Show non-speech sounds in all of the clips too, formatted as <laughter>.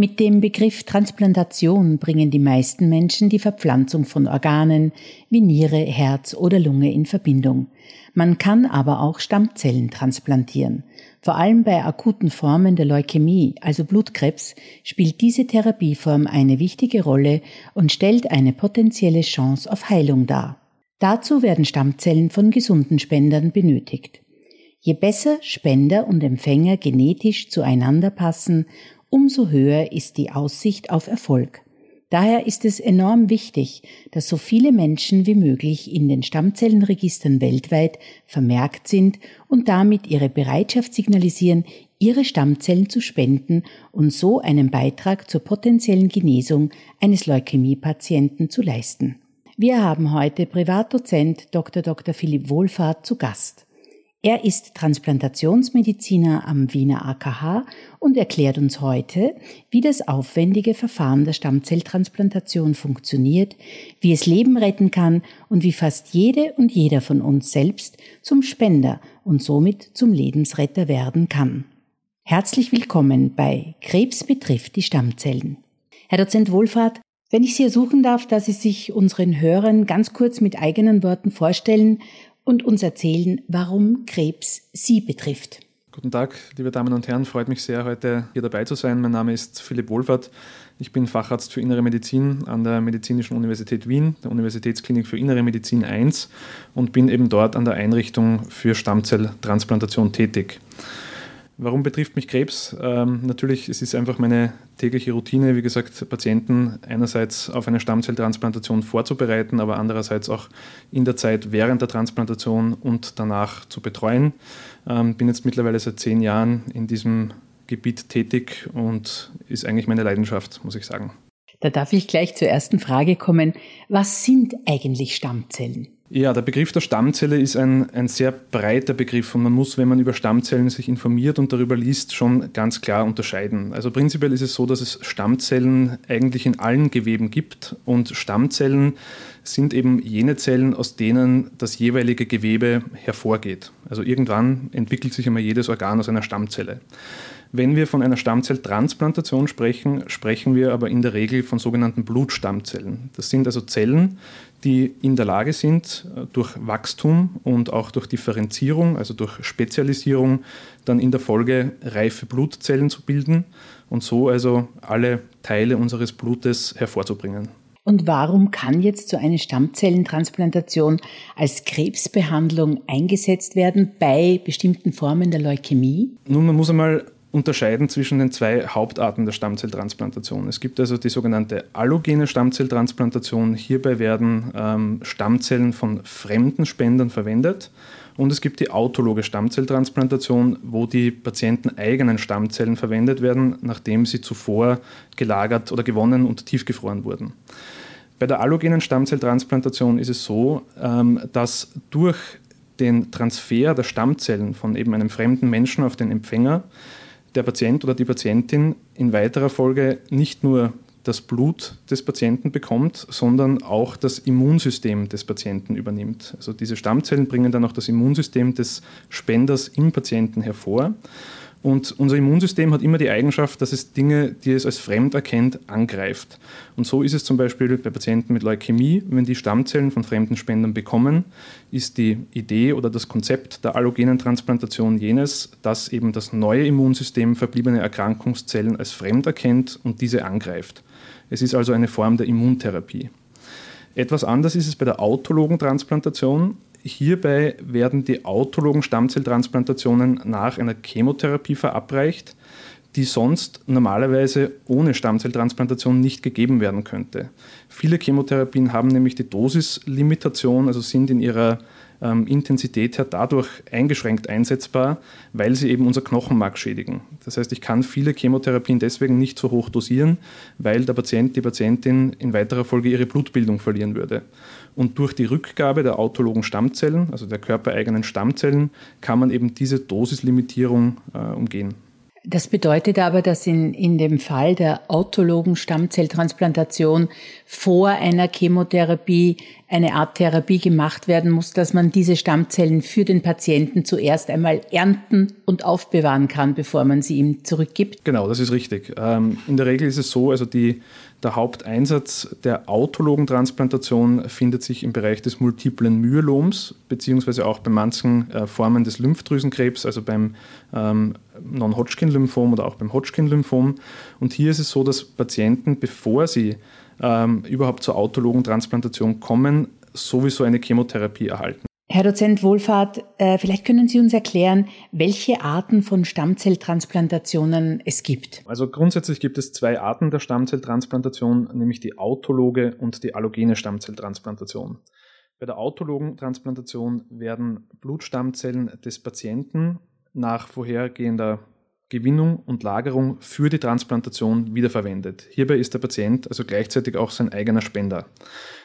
Mit dem Begriff Transplantation bringen die meisten Menschen die Verpflanzung von Organen wie Niere, Herz oder Lunge in Verbindung. Man kann aber auch Stammzellen transplantieren. Vor allem bei akuten Formen der Leukämie, also Blutkrebs, spielt diese Therapieform eine wichtige Rolle und stellt eine potenzielle Chance auf Heilung dar. Dazu werden Stammzellen von gesunden Spendern benötigt. Je besser Spender und Empfänger genetisch zueinander passen, umso höher ist die Aussicht auf Erfolg. Daher ist es enorm wichtig, dass so viele Menschen wie möglich in den Stammzellenregistern weltweit vermerkt sind und damit ihre Bereitschaft signalisieren, ihre Stammzellen zu spenden und so einen Beitrag zur potenziellen Genesung eines Leukämiepatienten zu leisten. Wir haben heute Privatdozent Dr. Dr. Philipp Wohlfahrt zu Gast. Er ist Transplantationsmediziner am Wiener AKH und erklärt uns heute, wie das aufwendige Verfahren der Stammzelltransplantation funktioniert, wie es Leben retten kann und wie fast jede und jeder von uns selbst zum Spender und somit zum Lebensretter werden kann. Herzlich willkommen bei Krebs betrifft die Stammzellen. Herr Dozent Wohlfahrt, wenn ich Sie ersuchen darf, dass Sie sich unseren Hörern ganz kurz mit eigenen Worten vorstellen und uns erzählen, warum Krebs Sie betrifft. Guten Tag, liebe Damen und Herren, freut mich sehr, heute hier dabei zu sein. Mein Name ist Philipp Wohlfahrt. Ich bin Facharzt für Innere Medizin an der Medizinischen Universität Wien, der Universitätsklinik für Innere Medizin 1 und bin eben dort an der Einrichtung für Stammzelltransplantation tätig. Warum betrifft mich Krebs? Ähm, natürlich, es ist einfach meine tägliche Routine, wie gesagt, Patienten einerseits auf eine Stammzelltransplantation vorzubereiten, aber andererseits auch in der Zeit während der Transplantation und danach zu betreuen. Ähm, bin jetzt mittlerweile seit zehn Jahren in diesem Gebiet tätig und ist eigentlich meine Leidenschaft, muss ich sagen. Da darf ich gleich zur ersten Frage kommen. Was sind eigentlich Stammzellen? Ja, der Begriff der Stammzelle ist ein, ein sehr breiter Begriff und man muss, wenn man über Stammzellen sich informiert und darüber liest, schon ganz klar unterscheiden. Also prinzipiell ist es so, dass es Stammzellen eigentlich in allen Geweben gibt und Stammzellen sind eben jene Zellen, aus denen das jeweilige Gewebe hervorgeht. Also irgendwann entwickelt sich einmal jedes Organ aus einer Stammzelle. Wenn wir von einer Stammzelltransplantation sprechen, sprechen wir aber in der Regel von sogenannten Blutstammzellen. Das sind also Zellen, die in der Lage sind, äh, durch Wachstum und auch durch Differenzierung, also durch Spezialisierung, dann in der Folge reife Blutzellen zu bilden und so also alle Teile unseres Blutes hervorzubringen. Und warum kann jetzt so eine Stammzellentransplantation als Krebsbehandlung eingesetzt werden bei bestimmten Formen der Leukämie? Nun, man muss einmal unterscheiden zwischen den zwei Hauptarten der Stammzelltransplantation. Es gibt also die sogenannte allogene Stammzelltransplantation. Hierbei werden ähm, Stammzellen von fremden Spendern verwendet. Und es gibt die autologe Stammzelltransplantation, wo die Patienten eigenen Stammzellen verwendet werden, nachdem sie zuvor gelagert oder gewonnen und tiefgefroren wurden. Bei der allogenen Stammzelltransplantation ist es so, ähm, dass durch den Transfer der Stammzellen von eben einem fremden Menschen auf den Empfänger der Patient oder die Patientin in weiterer Folge nicht nur das Blut des Patienten bekommt, sondern auch das Immunsystem des Patienten übernimmt. Also diese Stammzellen bringen dann auch das Immunsystem des Spenders im Patienten hervor. Und unser Immunsystem hat immer die Eigenschaft, dass es Dinge, die es als fremd erkennt, angreift. Und so ist es zum Beispiel bei Patienten mit Leukämie, wenn die Stammzellen von fremden Spendern bekommen, ist die Idee oder das Konzept der allogenen Transplantation jenes, dass eben das neue Immunsystem verbliebene Erkrankungszellen als fremd erkennt und diese angreift. Es ist also eine Form der Immuntherapie. Etwas anders ist es bei der autologen Transplantation. Hierbei werden die autologen Stammzelltransplantationen nach einer Chemotherapie verabreicht, die sonst normalerweise ohne Stammzelltransplantation nicht gegeben werden könnte. Viele Chemotherapien haben nämlich die Dosislimitation, also sind in ihrer ähm, Intensität her dadurch eingeschränkt einsetzbar, weil sie eben unser Knochenmark schädigen. Das heißt, ich kann viele Chemotherapien deswegen nicht so hoch dosieren, weil der Patient, die Patientin in weiterer Folge ihre Blutbildung verlieren würde. Und durch die Rückgabe der autologen Stammzellen, also der körpereigenen Stammzellen, kann man eben diese Dosislimitierung äh, umgehen. Das bedeutet aber, dass in, in dem Fall der autologen Stammzelltransplantation vor einer Chemotherapie eine Art Therapie gemacht werden muss, dass man diese Stammzellen für den Patienten zuerst einmal ernten und aufbewahren kann, bevor man sie ihm zurückgibt. Genau, das ist richtig. Ähm, in der Regel ist es so, also die, der Haupteinsatz der autologen Transplantation findet sich im Bereich des multiplen Myeloms, beziehungsweise auch bei manchen äh, Formen des Lymphdrüsenkrebs, also beim ähm, Non-Hodgkin-Lymphom oder auch beim Hodgkin-Lymphom. Und hier ist es so, dass Patienten, bevor sie ähm, überhaupt zur autologen Transplantation kommen, sowieso eine Chemotherapie erhalten. Herr Dozent Wohlfahrt, äh, vielleicht können Sie uns erklären, welche Arten von Stammzelltransplantationen es gibt. Also grundsätzlich gibt es zwei Arten der Stammzelltransplantation, nämlich die autologe und die allogene Stammzelltransplantation. Bei der autologen Transplantation werden Blutstammzellen des Patienten nach vorhergehender Gewinnung und Lagerung für die Transplantation wiederverwendet. Hierbei ist der Patient also gleichzeitig auch sein eigener Spender.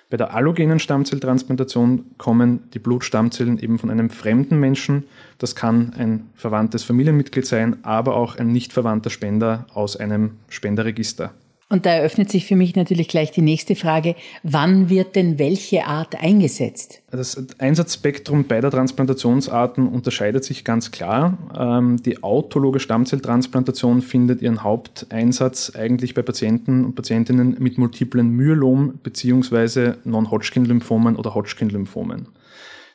Bei der allogenen Stammzelltransplantation kommen die Blutstammzellen eben von einem fremden Menschen. Das kann ein verwandtes Familienmitglied sein, aber auch ein nicht verwandter Spender aus einem Spenderregister. Und da eröffnet sich für mich natürlich gleich die nächste Frage, wann wird denn welche Art eingesetzt? Das Einsatzspektrum beider Transplantationsarten unterscheidet sich ganz klar. Ähm, die autologe Stammzelltransplantation findet ihren Haupteinsatz eigentlich bei Patienten und Patientinnen mit multiplen Myelom bzw. Non-Hodgkin-Lymphomen oder Hodgkin-Lymphomen.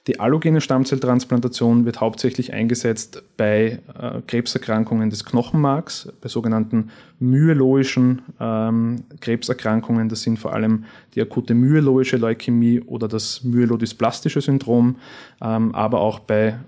Die allogene Stammzelltransplantation wird hauptsächlich eingesetzt bei äh, Krebserkrankungen des Knochenmarks, bei sogenannten myeloischen ähm, Krebserkrankungen. Das sind vor allem die akute myeloische Leukämie oder das myelodysplastische Syndrom, ähm, aber auch bei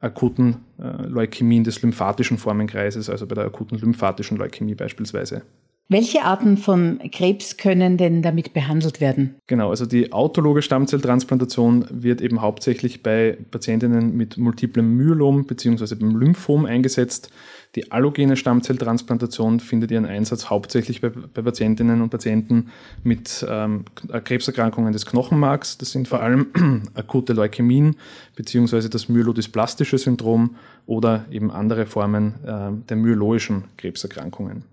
akuten äh, Leukämien des lymphatischen Formenkreises, also bei der akuten lymphatischen Leukämie beispielsweise. Welche Arten von Krebs können denn damit behandelt werden? Genau, also die autologe Stammzelltransplantation wird eben hauptsächlich bei Patientinnen mit multiplem Myelom bzw. beim Lymphom eingesetzt. Die allogene Stammzelltransplantation findet ihren Einsatz hauptsächlich bei, bei Patientinnen und Patienten mit ähm, Krebserkrankungen des Knochenmarks. Das sind vor allem <clears throat> akute Leukämien bzw. das myelodysplastische Syndrom oder eben andere Formen äh, der myeloischen Krebserkrankungen.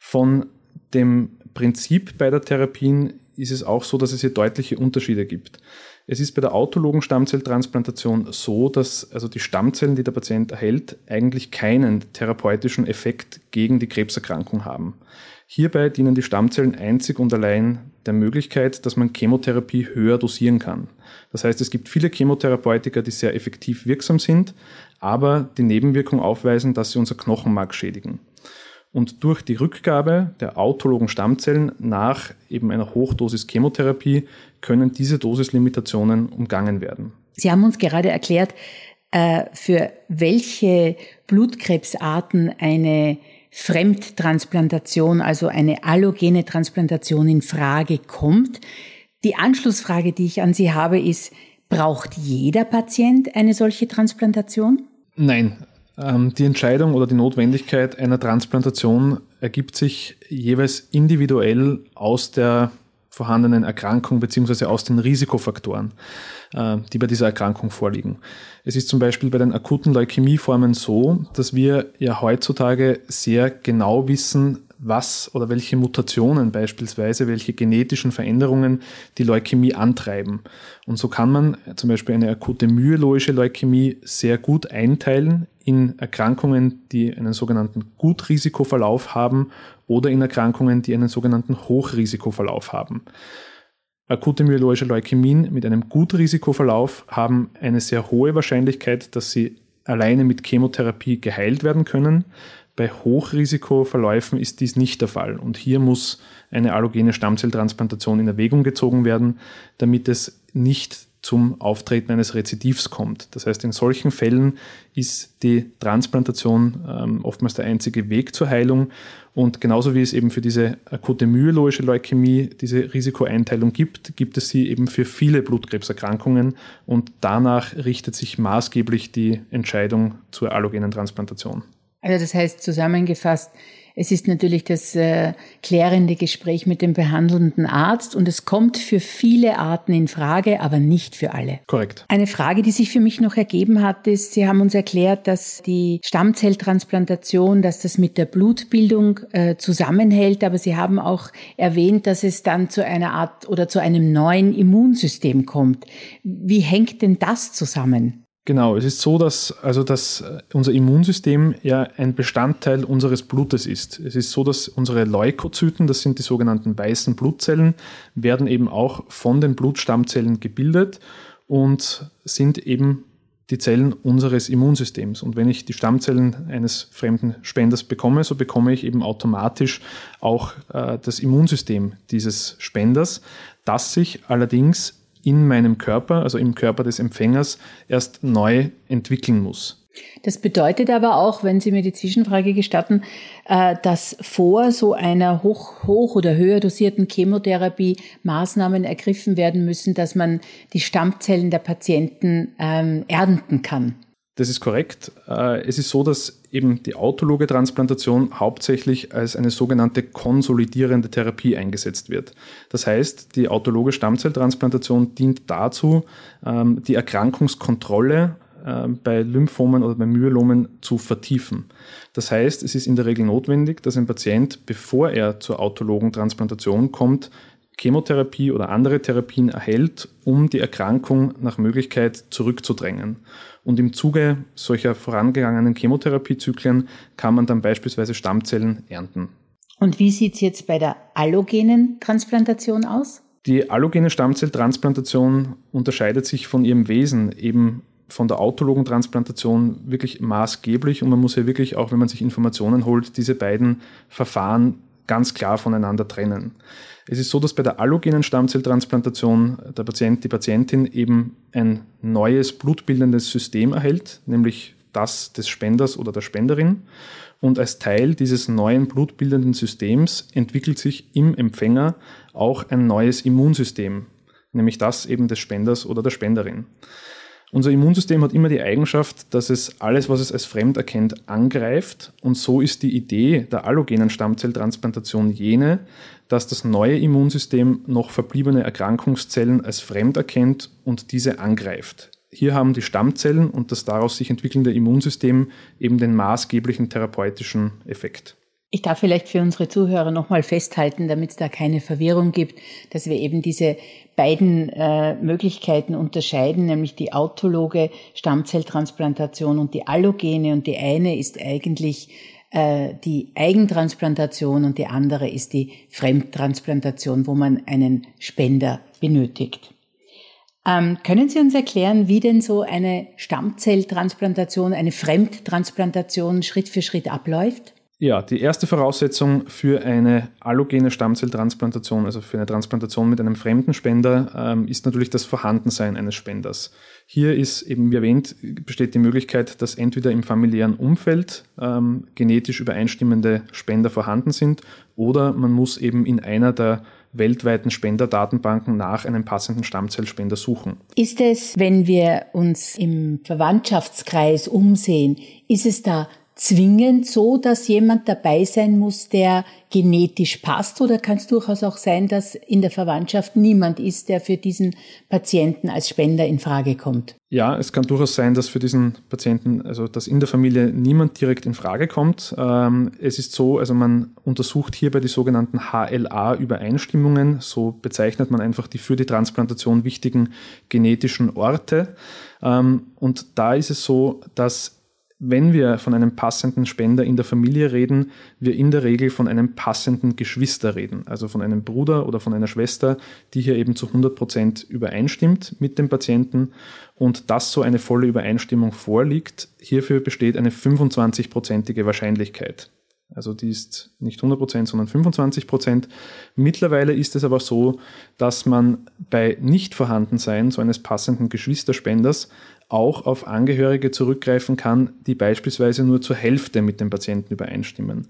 Von dem Prinzip beider Therapien ist es auch so, dass es hier deutliche Unterschiede gibt. Es ist bei der autologen Stammzelltransplantation so, dass also die Stammzellen, die der Patient erhält, eigentlich keinen therapeutischen Effekt gegen die Krebserkrankung haben. Hierbei dienen die Stammzellen einzig und allein der Möglichkeit, dass man Chemotherapie höher dosieren kann. Das heißt, es gibt viele Chemotherapeutika, die sehr effektiv wirksam sind, aber die Nebenwirkung aufweisen, dass sie unser Knochenmark schädigen. Und durch die Rückgabe der autologen Stammzellen nach eben einer Hochdosis Chemotherapie können diese Dosislimitationen umgangen werden. Sie haben uns gerade erklärt, äh, für welche Blutkrebsarten eine Fremdtransplantation, also eine allogene Transplantation in Frage kommt. Die Anschlussfrage, die ich an Sie habe, ist, braucht jeder Patient eine solche Transplantation? Nein, die Entscheidung oder die Notwendigkeit einer Transplantation ergibt sich jeweils individuell aus der vorhandenen Erkrankung bzw. aus den Risikofaktoren, äh, die bei dieser Erkrankung vorliegen. Es ist zum Beispiel bei den akuten Leukämieformen so, dass wir ja heutzutage sehr genau wissen, was oder welche Mutationen beispielsweise, welche genetischen Veränderungen die Leukämie antreiben. Und so kann man zum Beispiel eine akute myeloische Leukämie sehr gut einteilen in Erkrankungen, die einen sogenannten Gutrisikoverlauf haben oder in Erkrankungen, die einen sogenannten Hochrisikoverlauf haben. Akute myeloische Leukämien mit einem Gutrisikoverlauf haben eine sehr hohe Wahrscheinlichkeit, dass sie alleine mit Chemotherapie geheilt werden können. Bei Hochrisikoverläufen ist dies nicht der Fall und hier muss eine allogene Stammzelltransplantation in Erwägung gezogen werden, damit es nicht zum Auftreten eines Rezidivs kommt. Das heißt, in solchen Fällen ist die Transplantation ähm, oftmals der einzige Weg zur Heilung. Und genauso wie es eben für diese akute myeloische Leukämie diese Risikoeinteilung gibt, gibt es sie eben für viele Blutkrebserkrankungen. Und danach richtet sich maßgeblich die Entscheidung zur allogenen Transplantation. Also das heißt zusammengefasst, es ist natürlich das äh, klärende Gespräch mit dem behandelnden Arzt und es kommt für viele Arten in Frage, aber nicht für alle. Korrekt. Eine Frage, die sich für mich noch ergeben hat, ist, Sie haben uns erklärt, dass die Stammzelltransplantation, dass das mit der Blutbildung äh, zusammenhält, aber Sie haben auch erwähnt, dass es dann zu einer Art oder zu einem neuen Immunsystem kommt. Wie hängt denn das zusammen? Genau, es ist so, dass, also dass äh, unser Immunsystem ja ein Bestandteil unseres Blutes ist. Es ist so, dass unsere Leukozyten, das sind die sogenannten weißen Blutzellen, werden eben auch von den Blutstammzellen gebildet und sind eben die Zellen unseres Immunsystems. Und wenn ich die Stammzellen eines fremden Spenders bekomme, so bekomme ich eben automatisch auch äh, das Immunsystem dieses Spenders, das sich allerdings in meinem Körper, also im Körper des Empfängers, erst neu entwickeln muss. Das bedeutet aber auch, wenn Sie mir die Zwischenfrage gestatten, äh, dass vor so einer hoch, hoch oder höher dosierten Chemotherapie Maßnahmen ergriffen werden müssen, dass man die Stammzellen der Patienten ähm, ernten kann. Das ist korrekt. Äh, es ist so, dass eben die autologe Transplantation hauptsächlich als eine sogenannte konsolidierende Therapie eingesetzt wird. Das heißt, die autologe Stammzelltransplantation dient dazu, ähm, die Erkrankungskontrolle ähm, bei Lymphomen oder bei Myelomen zu vertiefen. Das heißt, es ist in der Regel notwendig, dass ein Patient, bevor er zur autologen Transplantation kommt, Chemotherapie oder andere Therapien erhält, um die Erkrankung nach Möglichkeit zurückzudrängen. Und im Zuge solcher vorangegangenen Chemotherapiezyklen kann man dann beispielsweise Stammzellen ernten. Und wie sieht es jetzt bei der allogenen Transplantation aus? Die allogene Stammzelltransplantation unterscheidet sich von ihrem Wesen eben von der autologen Transplantation wirklich maßgeblich und man muss ja wirklich auch, wenn man sich Informationen holt, diese beiden Verfahren ganz klar voneinander trennen. Es ist so, dass bei der allogenen Stammzelltransplantation der Patient, die Patientin eben ein neues blutbildendes System erhält, nämlich das des Spenders oder der Spenderin. Und als Teil dieses neuen blutbildenden Systems entwickelt sich im Empfänger auch ein neues Immunsystem, nämlich das eben des Spenders oder der Spenderin. Unser Immunsystem hat immer die Eigenschaft, dass es alles, was es als fremd erkennt, angreift. Und so ist die Idee der allogenen Stammzelltransplantation jene, dass das neue Immunsystem noch verbliebene Erkrankungszellen als fremd erkennt und diese angreift. Hier haben die Stammzellen und das daraus sich entwickelnde Immunsystem eben den maßgeblichen therapeutischen Effekt. Ich darf vielleicht für unsere Zuhörer nochmal festhalten, damit es da keine Verwirrung gibt, dass wir eben diese beiden äh, Möglichkeiten unterscheiden, nämlich die autologe Stammzelltransplantation und die allogene. Und die eine ist eigentlich äh, die Eigentransplantation und die andere ist die Fremdtransplantation, wo man einen Spender benötigt. Ähm, können Sie uns erklären, wie denn so eine Stammzelltransplantation, eine Fremdtransplantation Schritt für Schritt abläuft? Ja, die erste Voraussetzung für eine allogene Stammzelltransplantation, also für eine Transplantation mit einem fremden Spender, ähm, ist natürlich das Vorhandensein eines Spenders. Hier ist eben, wie erwähnt, besteht die Möglichkeit, dass entweder im familiären Umfeld ähm, genetisch übereinstimmende Spender vorhanden sind oder man muss eben in einer der weltweiten Spenderdatenbanken nach einem passenden Stammzellspender suchen. Ist es, wenn wir uns im Verwandtschaftskreis umsehen, ist es da zwingend so, dass jemand dabei sein muss, der genetisch passt? Oder kann es durchaus auch sein, dass in der Verwandtschaft niemand ist, der für diesen Patienten als Spender in Frage kommt? Ja, es kann durchaus sein, dass für diesen Patienten, also dass in der Familie niemand direkt in Frage kommt. Ähm, es ist so, also man untersucht hierbei die sogenannten HLA-Übereinstimmungen. So bezeichnet man einfach die für die Transplantation wichtigen genetischen Orte. Ähm, und da ist es so, dass wenn wir von einem passenden Spender in der Familie reden, wir in der Regel von einem passenden Geschwister reden, also von einem Bruder oder von einer Schwester, die hier eben zu 100 Prozent übereinstimmt mit dem Patienten und dass so eine volle Übereinstimmung vorliegt, hierfür besteht eine 25-prozentige Wahrscheinlichkeit. Also die ist nicht 100%, sondern 25%. Mittlerweile ist es aber so, dass man bei Nichtvorhandensein so eines passenden Geschwisterspenders auch auf Angehörige zurückgreifen kann, die beispielsweise nur zur Hälfte mit dem Patienten übereinstimmen.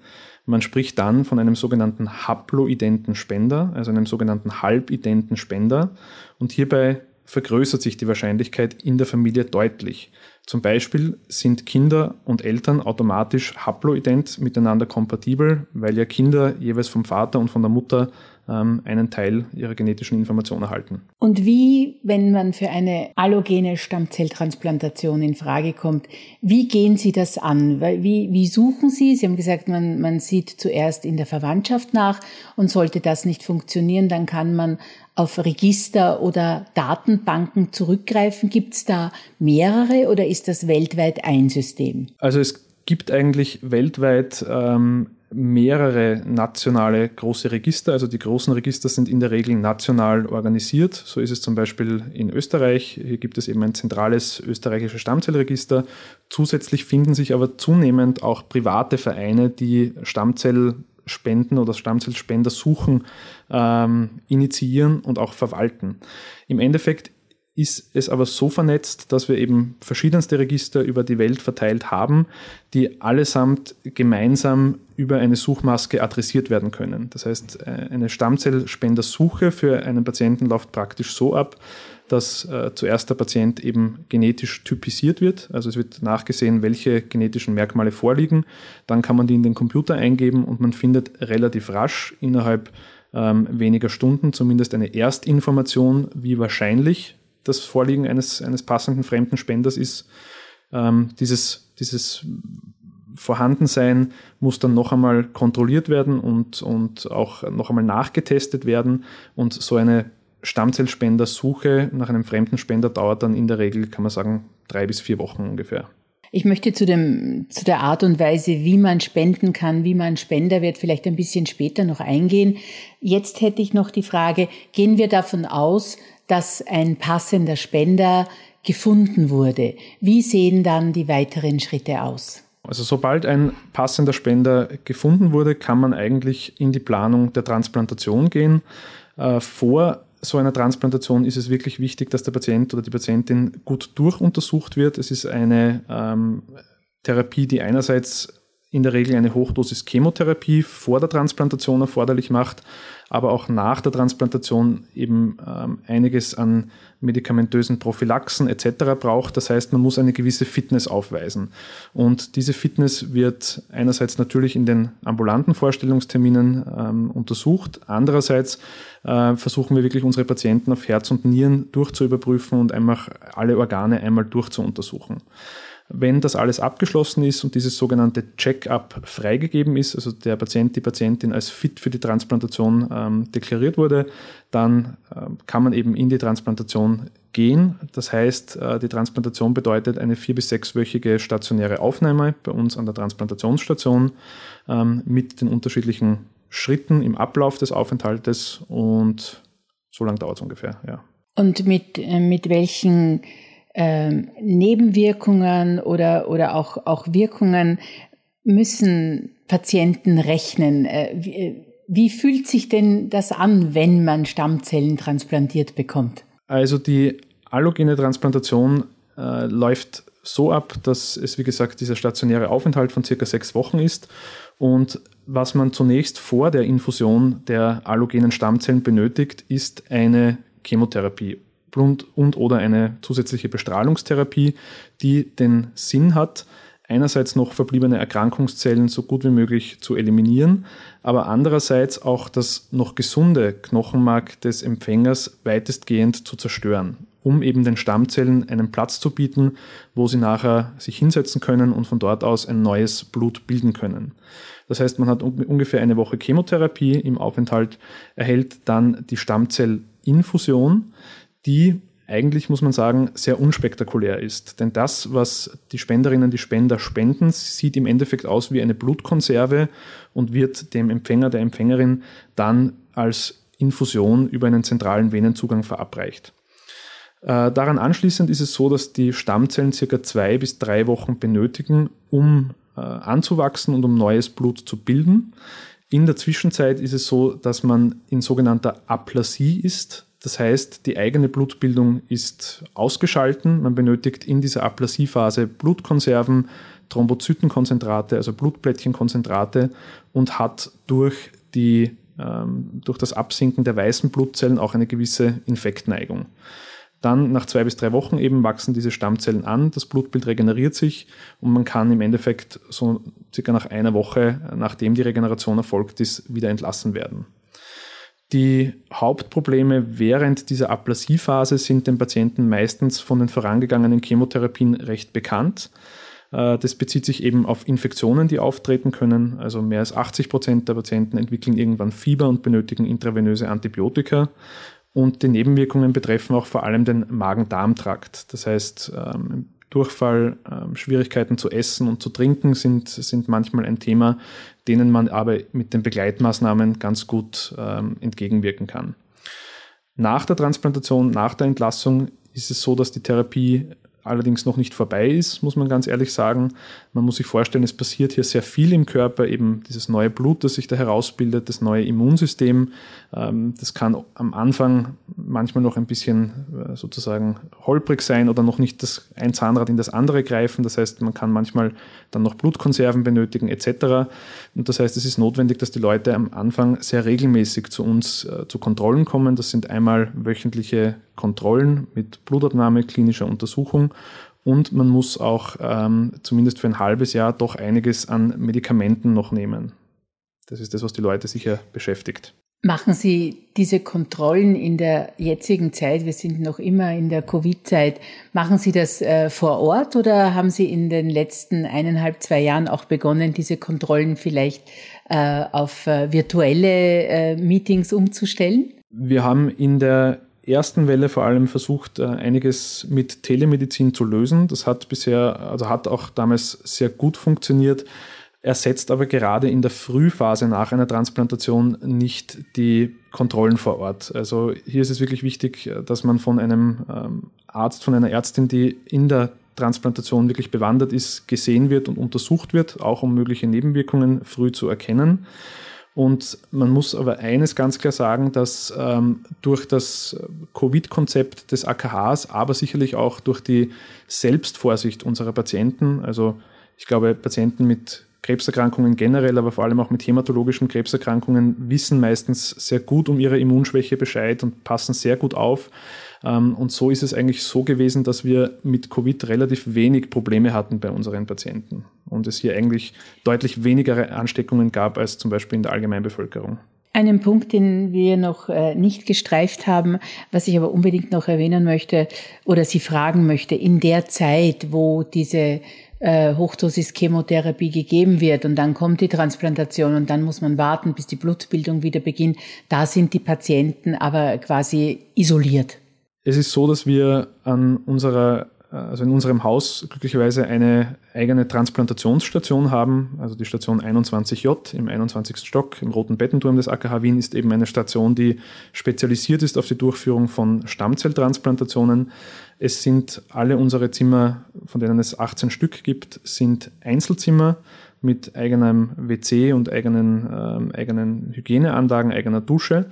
Man spricht dann von einem sogenannten haploidenten Spender, also einem sogenannten halbidenten Spender. Und hierbei vergrößert sich die Wahrscheinlichkeit in der Familie deutlich. Zum Beispiel sind Kinder und Eltern automatisch haploident miteinander kompatibel, weil ja Kinder jeweils vom Vater und von der Mutter ähm, einen Teil ihrer genetischen Information erhalten. Und wie, wenn man für eine allogene Stammzelltransplantation in Frage kommt, wie gehen Sie das an? Wie, wie suchen Sie? Sie haben gesagt, man, man sieht zuerst in der Verwandtschaft nach und sollte das nicht funktionieren, dann kann man auf Register oder Datenbanken zurückgreifen? Gibt es da mehrere oder ist das weltweit ein System? Also es gibt eigentlich weltweit ähm, mehrere nationale große Register. Also die großen Register sind in der Regel national organisiert. So ist es zum Beispiel in Österreich. Hier gibt es eben ein zentrales österreichisches Stammzellregister. Zusätzlich finden sich aber zunehmend auch private Vereine, die Stammzellspenden oder Stammzellspender suchen, ähm, initiieren und auch verwalten. Im Endeffekt ist es aber so vernetzt, dass wir eben verschiedenste Register über die Welt verteilt haben, die allesamt gemeinsam über eine Suchmaske adressiert werden können. Das heißt, äh, eine Stammzellspendersuche für einen Patienten läuft praktisch so ab, dass äh, zuerst der Patient eben genetisch typisiert wird. Also es wird nachgesehen, welche genetischen Merkmale vorliegen. Dann kann man die in den Computer eingeben und man findet relativ rasch innerhalb ähm, weniger Stunden zumindest eine Erstinformation, wie wahrscheinlich das Vorliegen eines, eines passenden fremden Spenders ist. Ähm, dieses, dieses Vorhandensein muss dann noch einmal kontrolliert werden und, und auch noch einmal nachgetestet werden. Und so eine Stammzellspendersuche nach einem fremden Spender dauert dann in der Regel, kann man sagen, drei bis vier Wochen ungefähr. Ich möchte zu, dem, zu der Art und Weise, wie man spenden kann, wie man Spender wird, vielleicht ein bisschen später noch eingehen. Jetzt hätte ich noch die Frage, gehen wir davon aus, dass ein passender Spender gefunden wurde. Wie sehen dann die weiteren Schritte aus? Also sobald ein passender Spender gefunden wurde, kann man eigentlich in die Planung der Transplantation gehen. Äh, vor so einer Transplantation ist es wirklich wichtig, dass der Patient oder die Patientin gut durchuntersucht wird. Es ist eine ähm, Therapie, die einerseits in der Regel eine Hochdosis Chemotherapie vor der Transplantation erforderlich macht, aber auch nach der Transplantation eben ähm, einiges an medikamentösen Prophylaxen etc. braucht. Das heißt, man muss eine gewisse Fitness aufweisen. Und diese Fitness wird einerseits natürlich in den ambulanten Vorstellungsterminen ähm, untersucht, andererseits äh, versuchen wir wirklich unsere Patienten auf Herz und Nieren durchzuüberprüfen und einfach alle Organe einmal durchzuuntersuchen. Wenn das alles abgeschlossen ist und dieses sogenannte Check-up freigegeben ist, also der Patient, die Patientin als fit für die Transplantation ähm, deklariert wurde, dann äh, kann man eben in die Transplantation gehen. Das heißt, äh, die Transplantation bedeutet eine vier- bis sechswöchige stationäre Aufnahme bei uns an der Transplantationsstation ähm, mit den unterschiedlichen Schritten im Ablauf des Aufenthaltes und so lange dauert es ungefähr, ja. Und mit, äh, mit welchen ähm, Nebenwirkungen oder, oder auch, auch Wirkungen müssen Patienten rechnen. Äh, wie, äh, wie fühlt sich denn das an, wenn man Stammzellen transplantiert bekommt? Also die allogene Transplantation äh, läuft so ab, dass es, wie gesagt, dieser stationäre Aufenthalt von circa sechs Wochen ist. Und was man zunächst vor der Infusion der allogenen Stammzellen benötigt, ist eine Chemotherapie und, und oder eine zusätzliche Bestrahlungstherapie, die den Sinn hat, einerseits noch verbliebene Erkrankungszellen so gut wie möglich zu eliminieren, aber andererseits auch das noch gesunde Knochenmark des Empfängers weitestgehend zu zerstören, um eben den Stammzellen einen Platz zu bieten, wo sie nachher sich hinsetzen können und von dort aus ein neues Blut bilden können. Das heißt, man hat ungefähr eine Woche Chemotherapie im Aufenthalt, erhält dann die Stammzellinfusion, die eigentlich, muss man sagen, sehr unspektakulär ist. Denn das, was die Spenderinnen, die Spender spenden, sieht im Endeffekt aus wie eine Blutkonserve und wird dem Empfänger, der Empfängerin dann als Infusion über einen zentralen Venenzugang verabreicht. Äh, daran anschließend ist es so, dass die Stammzellen circa zwei bis drei Wochen benötigen, um äh, anzuwachsen und um neues Blut zu bilden. In der Zwischenzeit ist es so, dass man in sogenannter Aplasie ist. Das heißt, die eigene Blutbildung ist ausgeschalten. Man benötigt in dieser Aplasiephase Blutkonserven, Thrombozytenkonzentrate, also Blutplättchenkonzentrate und hat durch, die, ähm, durch das Absinken der weißen Blutzellen auch eine gewisse Infektneigung. Dann nach zwei bis drei Wochen eben wachsen diese Stammzellen an, das Blutbild regeneriert sich und man kann im Endeffekt so circa nach einer Woche, nachdem die Regeneration erfolgt ist, wieder entlassen werden. Die Hauptprobleme während dieser Aplasie-Phase sind den Patienten meistens von den vorangegangenen Chemotherapien recht bekannt. Äh, das bezieht sich eben auf Infektionen, die auftreten können. Also mehr als 80 Prozent der Patienten entwickeln irgendwann Fieber und benötigen intravenöse Antibiotika. Und die Nebenwirkungen betreffen auch vor allem den Magen-Darm-Trakt. Das heißt, ähm, Durchfall, ähm, Schwierigkeiten zu essen und zu trinken sind, sind manchmal ein Thema, denen man aber mit den Begleitmaßnahmen ganz gut ähm, entgegenwirken kann. Nach der Transplantation, nach der Entlassung ist es so, dass die Therapie allerdings noch nicht vorbei ist, muss man ganz ehrlich sagen. Man muss sich vorstellen, es passiert hier sehr viel im Körper, eben dieses neue Blut, das sich da herausbildet, das neue Immunsystem. Ähm, das kann am Anfang manchmal noch ein bisschen äh, sozusagen holprig sein oder noch nicht das ein Zahnrad in das andere greifen. Das heißt, man kann manchmal dann noch Blutkonserven benötigen etc. Und das heißt, es ist notwendig, dass die Leute am Anfang sehr regelmäßig zu uns äh, zu Kontrollen kommen. Das sind einmal wöchentliche Kontrollen mit Blutabnahme, klinischer Untersuchung und man muss auch ähm, zumindest für ein halbes Jahr doch einiges an Medikamenten noch nehmen. Das ist das, was die Leute sicher beschäftigt. Machen Sie diese Kontrollen in der jetzigen Zeit, wir sind noch immer in der Covid-Zeit, machen Sie das äh, vor Ort oder haben Sie in den letzten eineinhalb, zwei Jahren auch begonnen, diese Kontrollen vielleicht äh, auf äh, virtuelle äh, Meetings umzustellen? Wir haben in der ersten Welle vor allem versucht, äh, einiges mit Telemedizin zu lösen. Das hat bisher, also hat auch damals sehr gut funktioniert, ersetzt aber gerade in der Frühphase nach einer Transplantation nicht die Kontrollen vor Ort. Also hier ist es wirklich wichtig, dass man von einem ähm, Arzt, von einer Ärztin, die in der Transplantation wirklich bewandert ist, gesehen wird und untersucht wird, auch um mögliche Nebenwirkungen früh zu erkennen. Und man muss aber eines ganz klar sagen, dass ähm, durch das Covid-Konzept des AKHs, aber sicherlich auch durch die Selbstvorsicht unserer Patienten, also ich glaube, Patienten mit Krebserkrankungen generell, aber vor allem auch mit hämatologischen Krebserkrankungen wissen meistens sehr gut um ihre Immunschwäche Bescheid und passen sehr gut auf. Ähm, und so ist es eigentlich so gewesen, dass wir mit Covid relativ wenig Probleme hatten bei unseren Patienten und es hier eigentlich deutlich weniger Ansteckungen gab als zum Beispiel in der Allgemeinbevölkerung. Einen Punkt, den wir noch äh, nicht gestreift haben, was ich aber unbedingt noch erwähnen möchte oder Sie fragen möchte, in der Zeit, wo diese äh, Hochdosis-Chemotherapie gegeben wird und dann kommt die Transplantation und dann muss man warten, bis die Blutbildung wieder beginnt, da sind die Patienten aber quasi isoliert. Es ist so, dass wir an unserer, also in unserem Haus glücklicherweise eine eigene Transplantationsstation haben. Also die Station 21J im 21. Stock im Roten Bettenturm des AKH Wien ist eben eine Station, die spezialisiert ist auf die Durchführung von Stammzelltransplantationen. Es sind alle unsere Zimmer, von denen es 18 Stück gibt, sind Einzelzimmer mit eigenem WC und eigenen, ähm, eigenen Hygieneanlagen, eigener Dusche.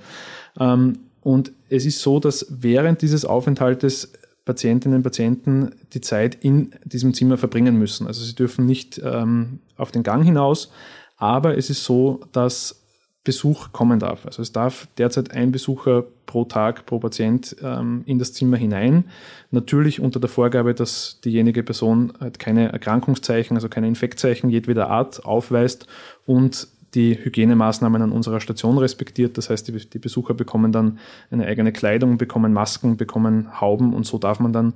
Ähm, und es ist so, dass während dieses Aufenthaltes Patientinnen und Patienten die Zeit in diesem Zimmer verbringen müssen. Also sie dürfen nicht ähm, auf den Gang hinaus, aber es ist so, dass Besuch kommen darf. Also es darf derzeit ein Besucher pro Tag, pro Patient ähm, in das Zimmer hinein. Natürlich unter der Vorgabe, dass diejenige Person halt keine Erkrankungszeichen, also keine Infektzeichen jedweder Art aufweist und die Hygienemaßnahmen an unserer Station respektiert. Das heißt, die, die, Besucher bekommen dann eine eigene Kleidung, bekommen Masken, bekommen Hauben und so darf man dann,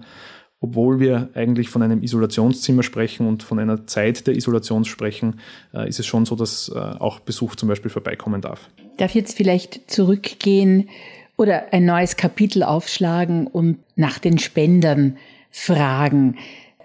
obwohl wir eigentlich von einem Isolationszimmer sprechen und von einer Zeit der Isolation sprechen, äh, ist es schon so, dass äh, auch Besuch zum Beispiel vorbeikommen darf. Darf jetzt vielleicht zurückgehen oder ein neues Kapitel aufschlagen und nach den Spendern fragen.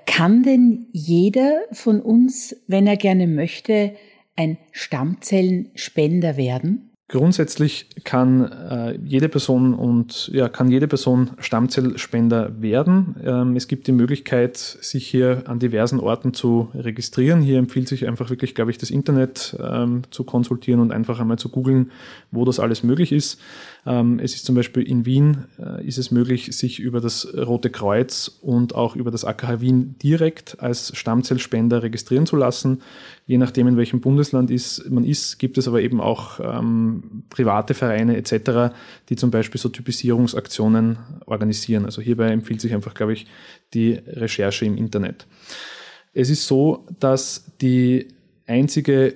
Kann denn jeder von uns, wenn er gerne möchte, ein Stammzellenspender werden? Grundsätzlich kann äh, jede Person und ja, kann jede Person Stammzellspender werden. Ähm, es gibt die Möglichkeit, sich hier an diversen Orten zu registrieren. Hier empfiehlt sich einfach wirklich, glaube ich, das Internet ähm, zu konsultieren und einfach einmal zu googeln, wo das alles möglich ist. Ähm, es ist zum Beispiel in Wien äh, ist es möglich, sich über das Rote Kreuz und auch über das AKH Wien direkt als Stammzellspender registrieren zu lassen. Je nachdem, in welchem Bundesland ist, man ist, gibt es aber eben auch ähm, private Vereine etc., die zum Beispiel so Typisierungsaktionen organisieren. Also hierbei empfiehlt sich einfach, glaube ich, die Recherche im Internet. Es ist so, dass die einzige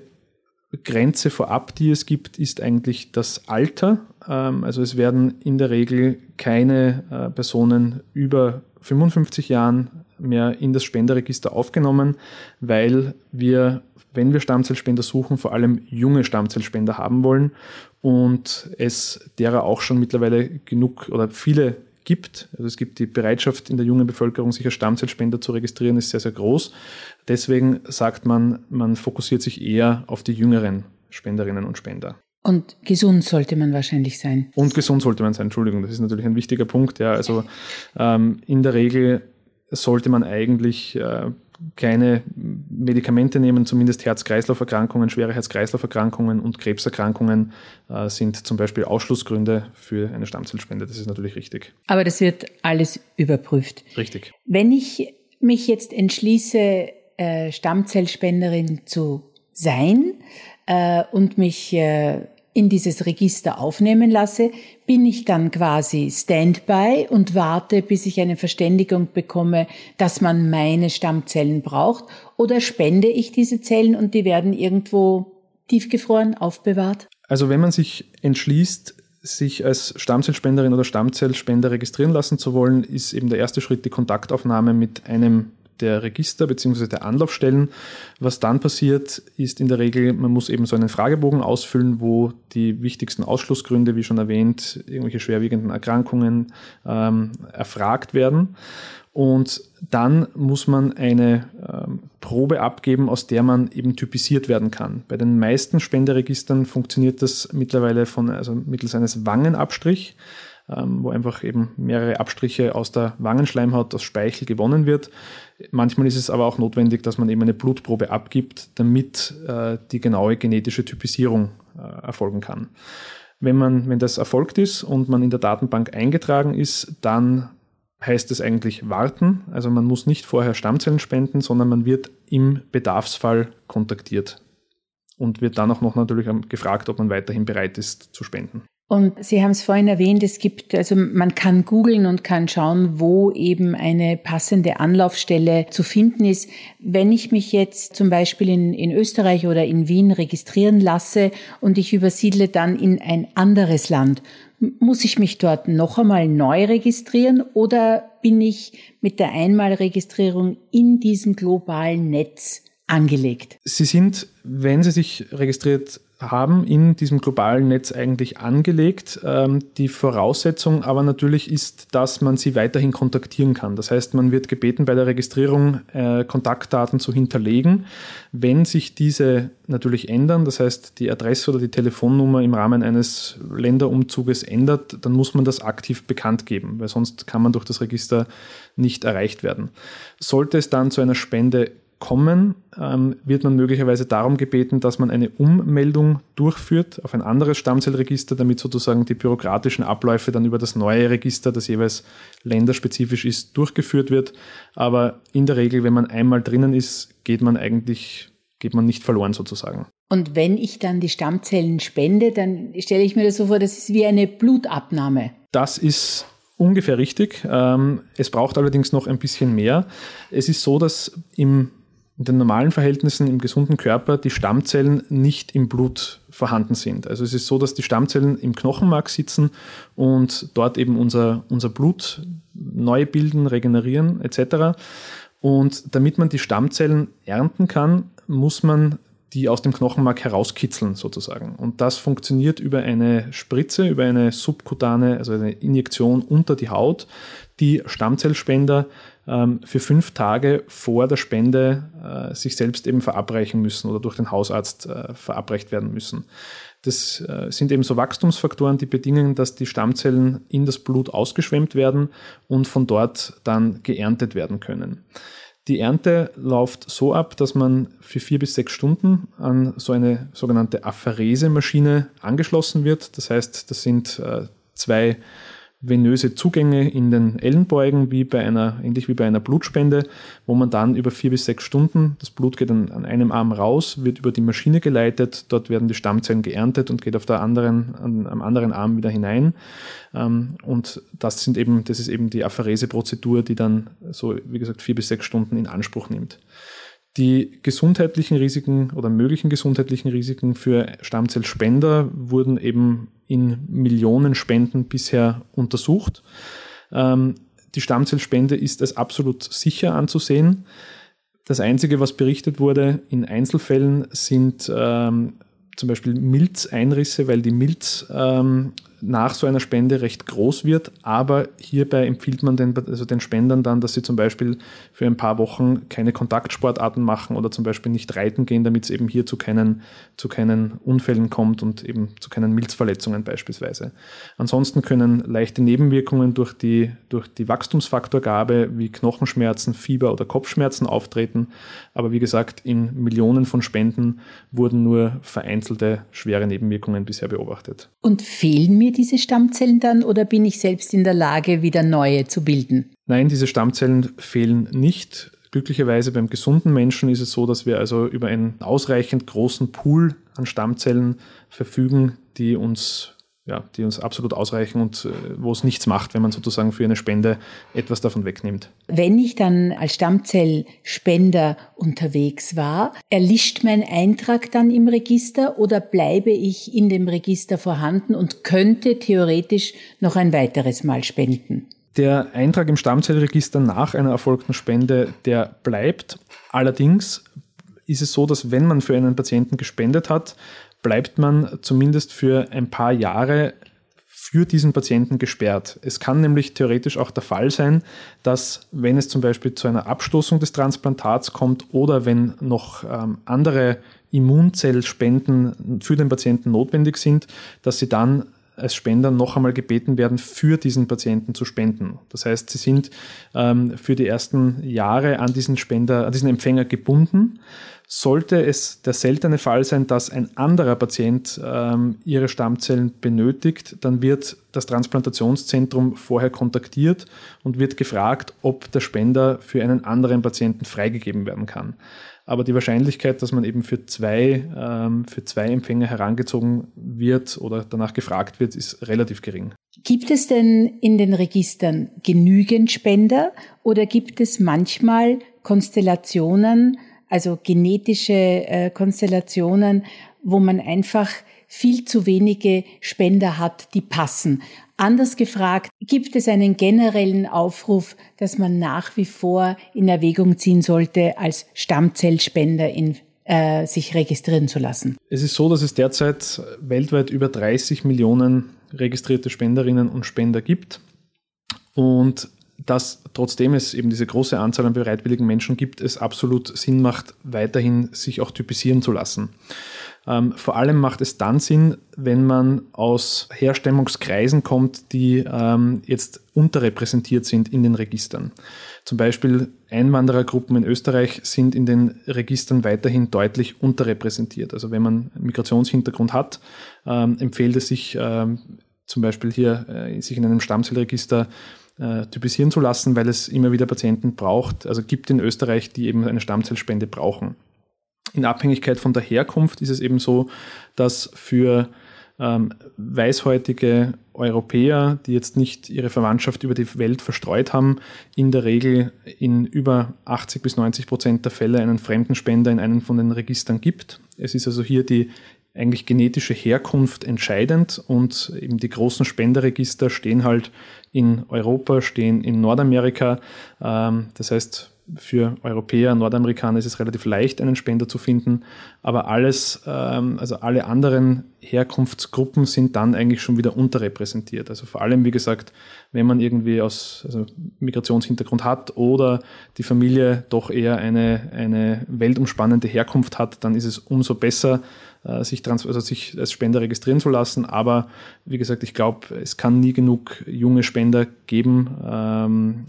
Grenze vorab, die es gibt, ist eigentlich das Alter. Ähm, also es werden in der Regel keine äh, Personen über 55 Jahren mehr in das Spenderregister aufgenommen, weil wir, wenn wir Stammzellspender suchen, vor allem junge Stammzellspender haben wollen und es derer auch schon mittlerweile genug oder viele gibt. Also es gibt die Bereitschaft in der jungen Bevölkerung, sich als Stammzellspender zu registrieren, ist sehr, sehr groß. Deswegen sagt man, man fokussiert sich eher auf die jüngeren Spenderinnen und Spender. Und gesund sollte man wahrscheinlich sein. Und gesund sollte man sein, Entschuldigung, das ist natürlich ein wichtiger Punkt. Ja, also ähm, in der Regel sollte man eigentlich äh, keine Medikamente nehmen, zumindest Herz-Kreislauf-Erkrankungen, schwere Herz-Kreislauf-Erkrankungen und Krebserkrankungen äh, sind zum Beispiel Ausschlussgründe für eine Stammzellspende. Das ist natürlich richtig. Aber das wird alles überprüft. Richtig. Wenn ich mich jetzt entschließe, äh, Stammzellspenderin zu sein äh, und mich äh, in dieses Register aufnehmen lasse, bin ich dann quasi Standby und warte, bis ich eine Verständigung bekomme, dass man meine Stammzellen braucht, oder spende ich diese Zellen und die werden irgendwo tiefgefroren aufbewahrt? Also wenn man sich entschließt, sich als Stammzellspenderin oder Stammzellspender registrieren lassen zu wollen, ist eben der erste Schritt die Kontaktaufnahme mit einem der Register bzw. der Anlaufstellen. Was dann passiert, ist in der Regel, man muss eben so einen Fragebogen ausfüllen, wo die wichtigsten Ausschlussgründe, wie schon erwähnt, irgendwelche schwerwiegenden Erkrankungen ähm, erfragt werden. Und dann muss man eine ähm, Probe abgeben, aus der man eben typisiert werden kann. Bei den meisten Spenderegistern funktioniert das mittlerweile von, also mittels eines Wangenabstrich. Ähm, wo einfach eben mehrere Abstriche aus der Wangenschleimhaut, aus Speichel gewonnen wird. Manchmal ist es aber auch notwendig, dass man eben eine Blutprobe abgibt, damit äh, die genaue genetische Typisierung äh, erfolgen kann. Wenn, man, wenn das erfolgt ist und man in der Datenbank eingetragen ist, dann heißt es eigentlich warten. Also man muss nicht vorher Stammzellen spenden, sondern man wird im Bedarfsfall kontaktiert und wird dann auch noch natürlich gefragt, ob man weiterhin bereit ist zu spenden. Und Sie haben es vorhin erwähnt, es gibt, also man kann googeln und kann schauen, wo eben eine passende Anlaufstelle zu finden ist. Wenn ich mich jetzt zum Beispiel in, in Österreich oder in Wien registrieren lasse und ich übersiedle dann in ein anderes Land, muss ich mich dort noch einmal neu registrieren oder bin ich mit der Einmalregistrierung in diesem globalen Netz angelegt? Sie sind, wenn Sie sich registriert haben in diesem globalen Netz eigentlich angelegt. Ähm, die Voraussetzung aber natürlich ist, dass man sie weiterhin kontaktieren kann. Das heißt, man wird gebeten, bei der Registrierung äh, Kontaktdaten zu hinterlegen. Wenn sich diese natürlich ändern, das heißt, die Adresse oder die Telefonnummer im Rahmen eines Länderumzuges ändert, dann muss man das aktiv bekannt geben, weil sonst kann man durch das Register nicht erreicht werden. Sollte es dann zu einer Spende kommen, ähm, wird man möglicherweise darum gebeten, dass man eine Ummeldung durchführt auf ein anderes Stammzellregister, damit sozusagen die bürokratischen Abläufe dann über das neue Register, das jeweils länderspezifisch ist, durchgeführt wird. Aber in der Regel, wenn man einmal drinnen ist, geht man eigentlich, geht man nicht verloren sozusagen. Und wenn ich dann die Stammzellen spende, dann stelle ich mir das so vor, das ist wie eine Blutabnahme. Das ist ungefähr richtig. Ähm, es braucht allerdings noch ein bisschen mehr. Es ist so, dass im in den normalen Verhältnissen im gesunden Körper die Stammzellen nicht im Blut vorhanden sind. Also es ist so, dass die Stammzellen im Knochenmark sitzen und dort eben unser, unser Blut neu bilden, regenerieren etc. Und damit man die Stammzellen ernten kann, muss man die aus dem Knochenmark herauskitzeln sozusagen. Und das funktioniert über eine Spritze, über eine subkutane, also eine Injektion unter die Haut, die Stammzellspender für fünf Tage vor der Spende äh, sich selbst eben verabreichen müssen oder durch den Hausarzt äh, verabreicht werden müssen. Das äh, sind eben so Wachstumsfaktoren, die bedingen, dass die Stammzellen in das Blut ausgeschwemmt werden und von dort dann geerntet werden können. Die Ernte läuft so ab, dass man für vier bis sechs Stunden an so eine sogenannte Apherese-Maschine angeschlossen wird. Das heißt, das sind äh, zwei venöse Zugänge in den Ellenbeugen, wie bei einer, ähnlich wie bei einer Blutspende, wo man dann über vier bis sechs Stunden, das Blut geht an, einem Arm raus, wird über die Maschine geleitet, dort werden die Stammzellen geerntet und geht auf der anderen, an, am anderen Arm wieder hinein. Ähm, und das sind eben, das ist eben die Apherese-Prozedur, die dann so, wie gesagt, vier bis sechs Stunden in Anspruch nimmt. Die gesundheitlichen Risiken oder möglichen gesundheitlichen Risiken für Stammzellspender wurden eben in Millionen Spenden bisher untersucht. Ähm, die Stammzellspende ist als absolut sicher anzusehen. Das Einzige, was berichtet wurde in Einzelfällen, sind ähm, zum Beispiel Milzeinrisse, weil die Milz ähm, nach so einer Spende recht groß wird. Aber hierbei empfiehlt man den, also den Spendern dann, dass sie zum Beispiel für ein paar Wochen keine Kontaktsportarten machen oder zum Beispiel nicht reiten gehen, damit es eben hier zu keinen, zu keinen Unfällen kommt und eben zu keinen Milzverletzungen beispielsweise. Ansonsten können leichte Nebenwirkungen durch die, durch die Wachstumsfaktorgabe wie Knochenschmerzen, Fieber oder Kopfschmerzen auftreten. Aber wie gesagt, in Millionen von Spenden wurden nur vereinzelte schwere Nebenwirkungen bisher beobachtet. Und fehlen mir diese Stammzellen dann oder bin ich selbst in der Lage, wieder neue zu bilden? Nein, diese Stammzellen fehlen nicht. Glücklicherweise beim gesunden Menschen ist es so, dass wir also über einen ausreichend großen Pool an Stammzellen verfügen, die uns ja, die uns absolut ausreichen und äh, wo es nichts macht, wenn man sozusagen für eine Spende etwas davon wegnimmt. Wenn ich dann als Stammzellspender unterwegs war, erlischt mein Eintrag dann im Register oder bleibe ich in dem Register vorhanden und könnte theoretisch noch ein weiteres Mal spenden? Der Eintrag im Stammzellregister nach einer erfolgten Spende, der bleibt. Allerdings ist es so, dass wenn man für einen Patienten gespendet hat, bleibt man zumindest für ein paar Jahre für diesen Patienten gesperrt. Es kann nämlich theoretisch auch der Fall sein, dass wenn es zum Beispiel zu einer Abstoßung des Transplantats kommt oder wenn noch ähm, andere Immunzellspenden für den Patienten notwendig sind, dass sie dann als Spender noch einmal gebeten werden, für diesen Patienten zu spenden. Das heißt, sie sind ähm, für die ersten Jahre an diesen Spender, an diesen Empfänger gebunden. Sollte es der seltene Fall sein, dass ein anderer Patient ähm, ihre Stammzellen benötigt, dann wird das Transplantationszentrum vorher kontaktiert und wird gefragt, ob der Spender für einen anderen Patienten freigegeben werden kann. Aber die Wahrscheinlichkeit, dass man eben für zwei, ähm, für zwei Empfänger herangezogen wird oder danach gefragt wird, ist relativ gering. Gibt es denn in den Registern genügend Spender oder gibt es manchmal Konstellationen, also genetische äh, Konstellationen, wo man einfach viel zu wenige Spender hat, die passen. Anders gefragt, gibt es einen generellen Aufruf, dass man nach wie vor in Erwägung ziehen sollte, als Stammzellspender in, äh, sich registrieren zu lassen? Es ist so, dass es derzeit weltweit über 30 Millionen registrierte Spenderinnen und Spender gibt. Und dass trotzdem es eben diese große Anzahl an bereitwilligen Menschen gibt, es absolut Sinn macht, weiterhin sich auch typisieren zu lassen. Ähm, vor allem macht es dann Sinn, wenn man aus Herstellungskreisen kommt, die ähm, jetzt unterrepräsentiert sind in den Registern. Zum Beispiel Einwanderergruppen in Österreich sind in den Registern weiterhin deutlich unterrepräsentiert. Also wenn man Migrationshintergrund hat, ähm, empfiehlt es sich ähm, zum Beispiel hier äh, sich in einem Stammzellregister äh, typisieren zu lassen, weil es immer wieder Patienten braucht, also gibt in Österreich, die eben eine Stammzellspende brauchen. In Abhängigkeit von der Herkunft ist es eben so, dass für ähm, weißhäutige Europäer, die jetzt nicht ihre Verwandtschaft über die Welt verstreut haben, in der Regel in über 80 bis 90 Prozent der Fälle einen Fremdenspender in einem von den Registern gibt. Es ist also hier die eigentlich genetische Herkunft entscheidend und eben die großen Spenderregister stehen halt in Europa, stehen in Nordamerika. Ähm, das heißt, für Europäer, Nordamerikaner ist es relativ leicht, einen Spender zu finden, aber alles, ähm, also alle anderen Herkunftsgruppen sind dann eigentlich schon wieder unterrepräsentiert. Also vor allem, wie gesagt, wenn man irgendwie aus also Migrationshintergrund hat oder die Familie doch eher eine, eine weltumspannende Herkunft hat, dann ist es umso besser, äh, sich, trans also sich als Spender registrieren zu lassen. Aber wie gesagt, ich glaube, es kann nie genug junge Spender geben, ähm,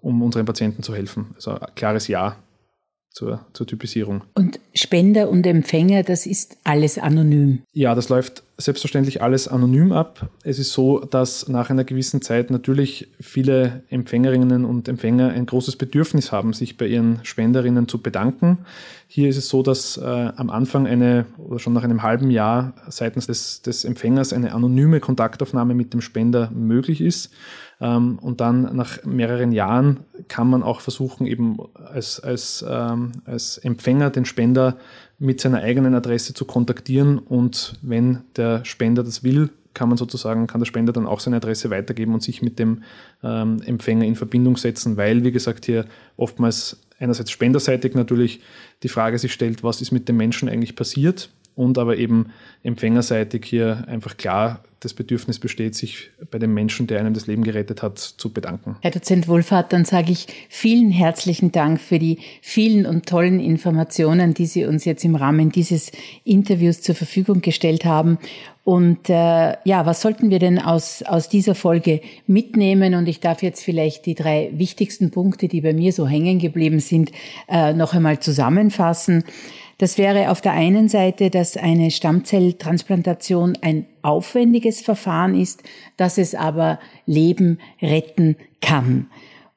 um unseren Patienten zu helfen. Also ein klares Ja zur, zur Typisierung. Und Spender und Empfänger, das ist alles anonym? Ja, das läuft selbstverständlich alles anonym ab. Es ist so, dass nach einer gewissen Zeit natürlich viele Empfängerinnen und Empfänger ein großes Bedürfnis haben, sich bei ihren Spenderinnen zu bedanken. Hier ist es so, dass äh, am Anfang eine oder schon nach einem halben Jahr seitens des, des Empfängers eine anonyme Kontaktaufnahme mit dem Spender möglich ist. Ähm, und dann nach mehreren Jahren kann man auch versuchen, eben als, als, ähm, als Empfänger den Spender mit seiner eigenen Adresse zu kontaktieren. Und wenn der Spender das will, kann man sozusagen, kann der Spender dann auch seine Adresse weitergeben und sich mit dem ähm, Empfänger in Verbindung setzen, weil, wie gesagt, hier oftmals einerseits spenderseitig natürlich die Frage sich stellt, was ist mit dem Menschen eigentlich passiert und aber eben empfängerseitig hier einfach klar das Bedürfnis besteht, sich bei dem Menschen, der einem das Leben gerettet hat, zu bedanken. Herr Dozent Wohlfahrt, dann sage ich vielen herzlichen Dank für die vielen und tollen Informationen, die Sie uns jetzt im Rahmen dieses Interviews zur Verfügung gestellt haben. Und äh, ja, was sollten wir denn aus, aus dieser Folge mitnehmen? Und ich darf jetzt vielleicht die drei wichtigsten Punkte, die bei mir so hängen geblieben sind, äh, noch einmal zusammenfassen. Das wäre auf der einen Seite, dass eine Stammzelltransplantation ein aufwendiges Verfahren ist, dass es aber Leben retten kann.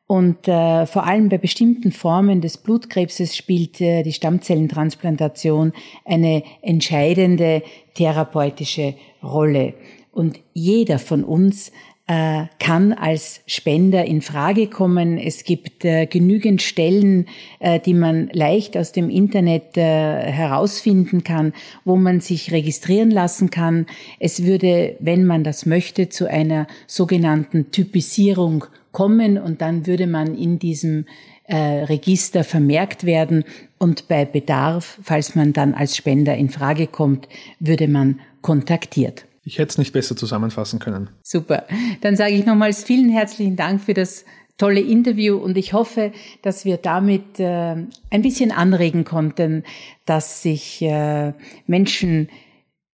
Und äh, vor allem bei bestimmten Formen des Blutkrebses spielt äh, die Stammzellentransplantation eine entscheidende therapeutische Rolle. Und jeder von uns äh, kann als Spender in Frage kommen. Es gibt äh, genügend Stellen, äh, die man leicht aus dem Internet äh, herausfinden kann, wo man sich registrieren lassen kann. Es würde, wenn man das möchte, zu einer sogenannten Typisierung kommen und dann würde man in diesem äh, Register vermerkt werden und bei Bedarf, falls man dann als Spender in Frage kommt, würde man kontaktiert. Ich hätte es nicht besser zusammenfassen können. Super. Dann sage ich nochmals vielen herzlichen Dank für das tolle Interview und ich hoffe, dass wir damit äh, ein bisschen anregen konnten, dass sich äh, Menschen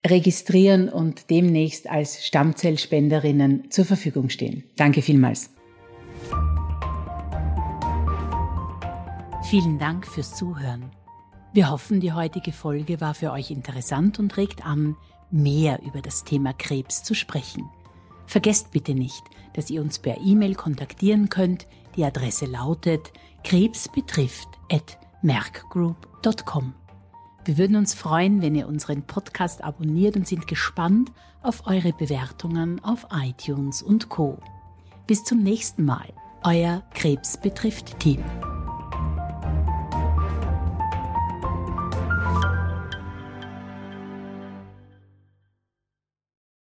registrieren und demnächst als Stammzellspenderinnen zur Verfügung stehen. Danke vielmals. Vielen Dank fürs Zuhören. Wir hoffen, die heutige Folge war für euch interessant und regt an, mehr über das Thema Krebs zu sprechen. Vergesst bitte nicht, dass ihr uns per E-Mail kontaktieren könnt. Die Adresse lautet krebsbetrifft@merkgroup.com. Wir würden uns freuen, wenn ihr unseren Podcast abonniert und sind gespannt auf eure Bewertungen auf iTunes und Co. Bis zum nächsten Mal, euer Krebs betrifft Team.